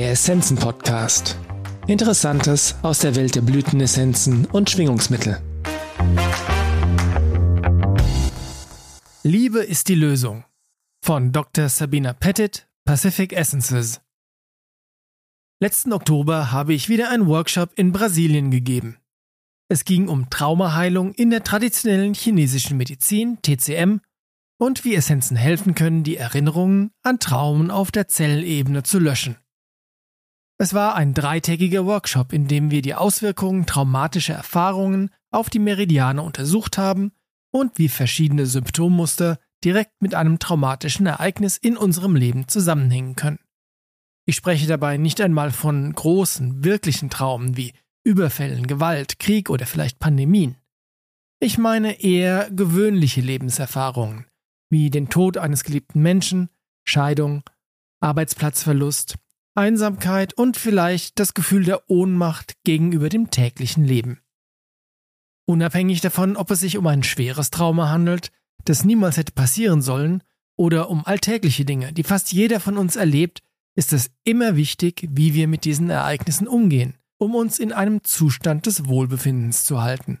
Der Essenzen Podcast. Interessantes aus der Welt der Blütenessenzen und Schwingungsmittel. Liebe ist die Lösung. Von Dr. Sabina Pettit, Pacific Essences. Letzten Oktober habe ich wieder einen Workshop in Brasilien gegeben. Es ging um Traumaheilung in der traditionellen chinesischen Medizin, TCM, und wie Essenzen helfen können, die Erinnerungen an Traumen auf der Zellebene zu löschen. Es war ein dreitägiger Workshop, in dem wir die Auswirkungen traumatischer Erfahrungen auf die Meridiane untersucht haben und wie verschiedene Symptommuster direkt mit einem traumatischen Ereignis in unserem Leben zusammenhängen können. Ich spreche dabei nicht einmal von großen, wirklichen Traumen wie Überfällen, Gewalt, Krieg oder vielleicht Pandemien. Ich meine eher gewöhnliche Lebenserfahrungen, wie den Tod eines geliebten Menschen, Scheidung, Arbeitsplatzverlust, Einsamkeit und vielleicht das Gefühl der Ohnmacht gegenüber dem täglichen Leben. Unabhängig davon, ob es sich um ein schweres Trauma handelt, das niemals hätte passieren sollen, oder um alltägliche Dinge, die fast jeder von uns erlebt, ist es immer wichtig, wie wir mit diesen Ereignissen umgehen, um uns in einem Zustand des Wohlbefindens zu halten.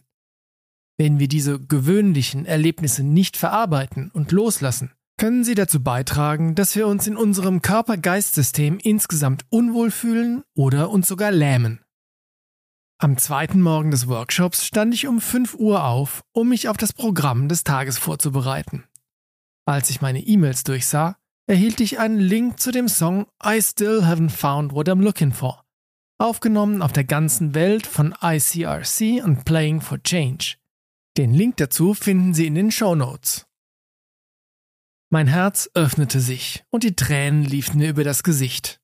Wenn wir diese gewöhnlichen Erlebnisse nicht verarbeiten und loslassen, können sie dazu beitragen, dass wir uns in unserem Körper-Geist-System insgesamt unwohl fühlen oder uns sogar lähmen. Am zweiten Morgen des Workshops stand ich um 5 Uhr auf, um mich auf das Programm des Tages vorzubereiten. Als ich meine E-Mails durchsah, erhielt ich einen Link zu dem Song I Still Haven't Found What I'm Looking For, aufgenommen auf der ganzen Welt von ICRC und Playing for Change. Den Link dazu finden Sie in den Show Notes. Mein Herz öffnete sich und die Tränen liefen mir über das Gesicht.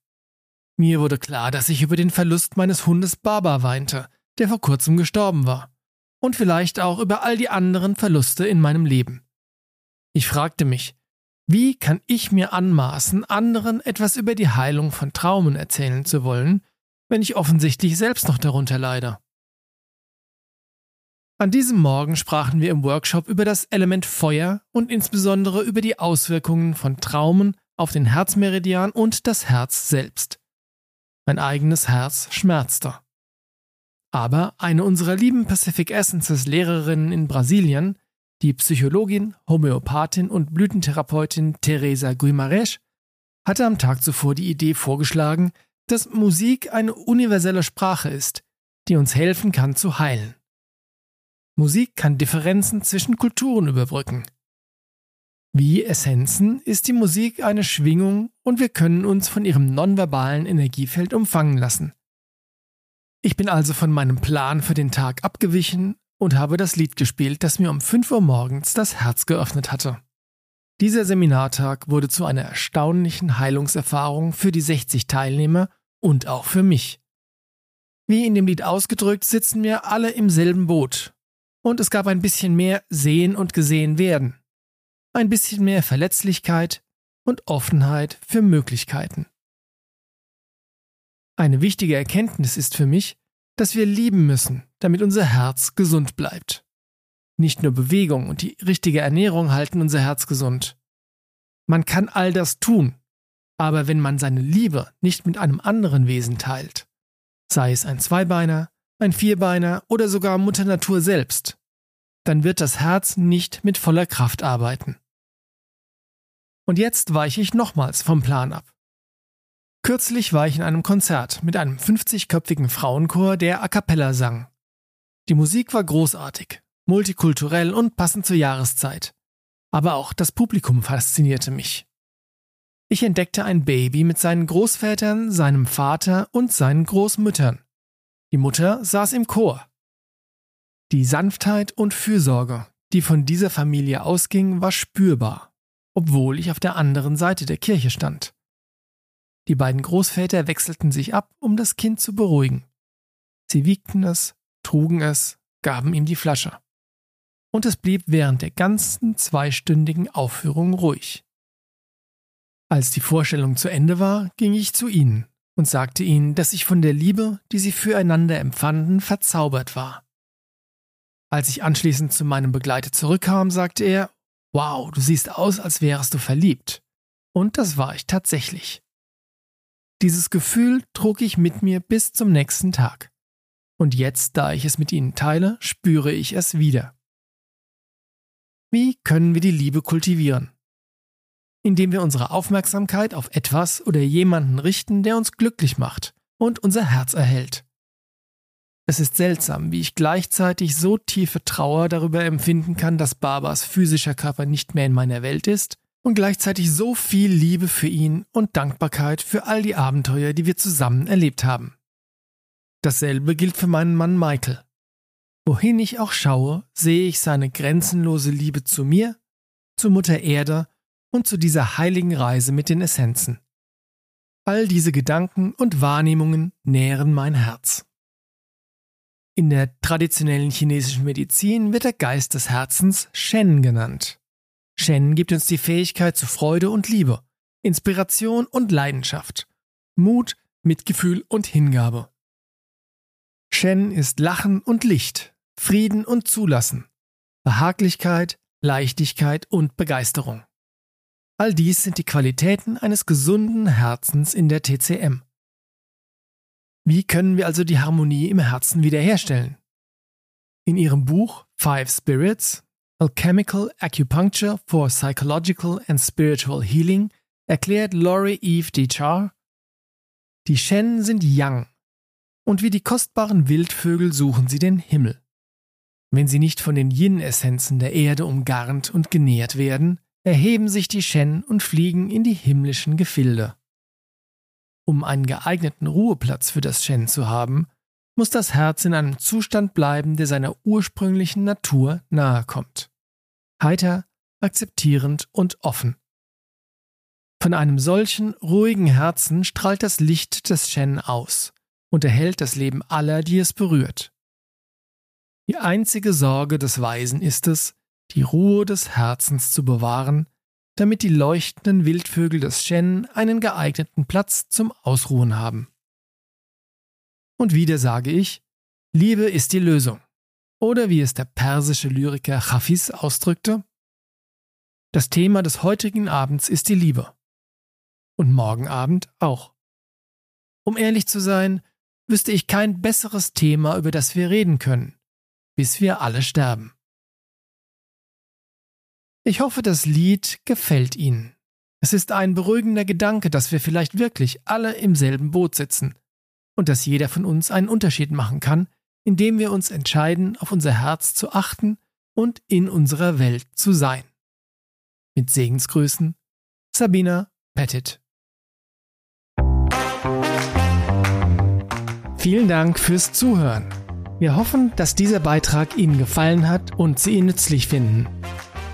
Mir wurde klar, dass ich über den Verlust meines Hundes Baba weinte, der vor kurzem gestorben war. Und vielleicht auch über all die anderen Verluste in meinem Leben. Ich fragte mich, wie kann ich mir anmaßen, anderen etwas über die Heilung von Traumen erzählen zu wollen, wenn ich offensichtlich selbst noch darunter leide? An diesem Morgen sprachen wir im Workshop über das Element Feuer und insbesondere über die Auswirkungen von Traumen auf den Herzmeridian und das Herz selbst. Mein eigenes Herz schmerzte. Aber eine unserer lieben Pacific Essences Lehrerinnen in Brasilien, die Psychologin, Homöopathin und Blütentherapeutin Teresa Guimarães, hatte am Tag zuvor die Idee vorgeschlagen, dass Musik eine universelle Sprache ist, die uns helfen kann zu heilen. Musik kann Differenzen zwischen Kulturen überbrücken. Wie Essenzen ist die Musik eine Schwingung und wir können uns von ihrem nonverbalen Energiefeld umfangen lassen. Ich bin also von meinem Plan für den Tag abgewichen und habe das Lied gespielt, das mir um 5 Uhr morgens das Herz geöffnet hatte. Dieser Seminartag wurde zu einer erstaunlichen Heilungserfahrung für die 60 Teilnehmer und auch für mich. Wie in dem Lied ausgedrückt, sitzen wir alle im selben Boot und es gab ein bisschen mehr Sehen und Gesehen werden, ein bisschen mehr Verletzlichkeit und Offenheit für Möglichkeiten. Eine wichtige Erkenntnis ist für mich, dass wir lieben müssen, damit unser Herz gesund bleibt. Nicht nur Bewegung und die richtige Ernährung halten unser Herz gesund. Man kann all das tun, aber wenn man seine Liebe nicht mit einem anderen Wesen teilt, sei es ein Zweibeiner, ein Vierbeiner oder sogar Mutter Natur selbst, dann wird das Herz nicht mit voller Kraft arbeiten. Und jetzt weiche ich nochmals vom Plan ab. Kürzlich war ich in einem Konzert mit einem 50-köpfigen Frauenchor, der a cappella sang. Die Musik war großartig, multikulturell und passend zur Jahreszeit. Aber auch das Publikum faszinierte mich. Ich entdeckte ein Baby mit seinen Großvätern, seinem Vater und seinen Großmüttern. Die Mutter saß im Chor. Die Sanftheit und Fürsorge, die von dieser Familie ausging, war spürbar, obwohl ich auf der anderen Seite der Kirche stand. Die beiden Großväter wechselten sich ab, um das Kind zu beruhigen. Sie wiegten es, trugen es, gaben ihm die Flasche. Und es blieb während der ganzen zweistündigen Aufführung ruhig. Als die Vorstellung zu Ende war, ging ich zu ihnen und sagte ihnen, dass ich von der Liebe, die sie füreinander empfanden, verzaubert war. Als ich anschließend zu meinem Begleiter zurückkam, sagte er, Wow, du siehst aus, als wärest du verliebt. Und das war ich tatsächlich. Dieses Gefühl trug ich mit mir bis zum nächsten Tag. Und jetzt, da ich es mit Ihnen teile, spüre ich es wieder. Wie können wir die Liebe kultivieren? Indem wir unsere Aufmerksamkeit auf etwas oder jemanden richten, der uns glücklich macht und unser Herz erhält. Es ist seltsam, wie ich gleichzeitig so tiefe Trauer darüber empfinden kann, dass Barbas physischer Körper nicht mehr in meiner Welt ist und gleichzeitig so viel Liebe für ihn und Dankbarkeit für all die Abenteuer, die wir zusammen erlebt haben. Dasselbe gilt für meinen Mann Michael. Wohin ich auch schaue, sehe ich seine grenzenlose Liebe zu mir, zu Mutter Erde und zu dieser heiligen Reise mit den Essenzen. All diese Gedanken und Wahrnehmungen nähren mein Herz. In der traditionellen chinesischen Medizin wird der Geist des Herzens Shen genannt. Shen gibt uns die Fähigkeit zu Freude und Liebe, Inspiration und Leidenschaft, Mut, Mitgefühl und Hingabe. Shen ist Lachen und Licht, Frieden und Zulassen, Behaglichkeit, Leichtigkeit und Begeisterung. All dies sind die Qualitäten eines gesunden Herzens in der TCM. Wie können wir also die Harmonie im Herzen wiederherstellen? In ihrem Buch Five Spirits Alchemical Acupuncture for Psychological and Spiritual Healing erklärt Laurie Eve Dechar, die Shen sind Yang und wie die kostbaren Wildvögel suchen sie den Himmel. Wenn sie nicht von den Yin-Essenzen der Erde umgarnt und genährt werden, erheben sich die Shen und fliegen in die himmlischen Gefilde. Um einen geeigneten Ruheplatz für das Shen zu haben, muss das Herz in einem Zustand bleiben, der seiner ursprünglichen Natur nahe kommt. Heiter, akzeptierend und offen. Von einem solchen ruhigen Herzen strahlt das Licht des Shen aus und erhält das Leben aller, die es berührt. Die einzige Sorge des Weisen ist es, die Ruhe des Herzens zu bewahren, damit die leuchtenden Wildvögel des Shen einen geeigneten Platz zum Ausruhen haben. Und wieder sage ich, Liebe ist die Lösung. Oder wie es der persische Lyriker Hafiz ausdrückte, das Thema des heutigen Abends ist die Liebe. Und morgen Abend auch. Um ehrlich zu sein, wüsste ich kein besseres Thema, über das wir reden können, bis wir alle sterben. Ich hoffe, das Lied gefällt Ihnen. Es ist ein beruhigender Gedanke, dass wir vielleicht wirklich alle im selben Boot sitzen und dass jeder von uns einen Unterschied machen kann, indem wir uns entscheiden, auf unser Herz zu achten und in unserer Welt zu sein. Mit Segensgrüßen, Sabina Pettit. Vielen Dank fürs Zuhören. Wir hoffen, dass dieser Beitrag Ihnen gefallen hat und Sie ihn nützlich finden.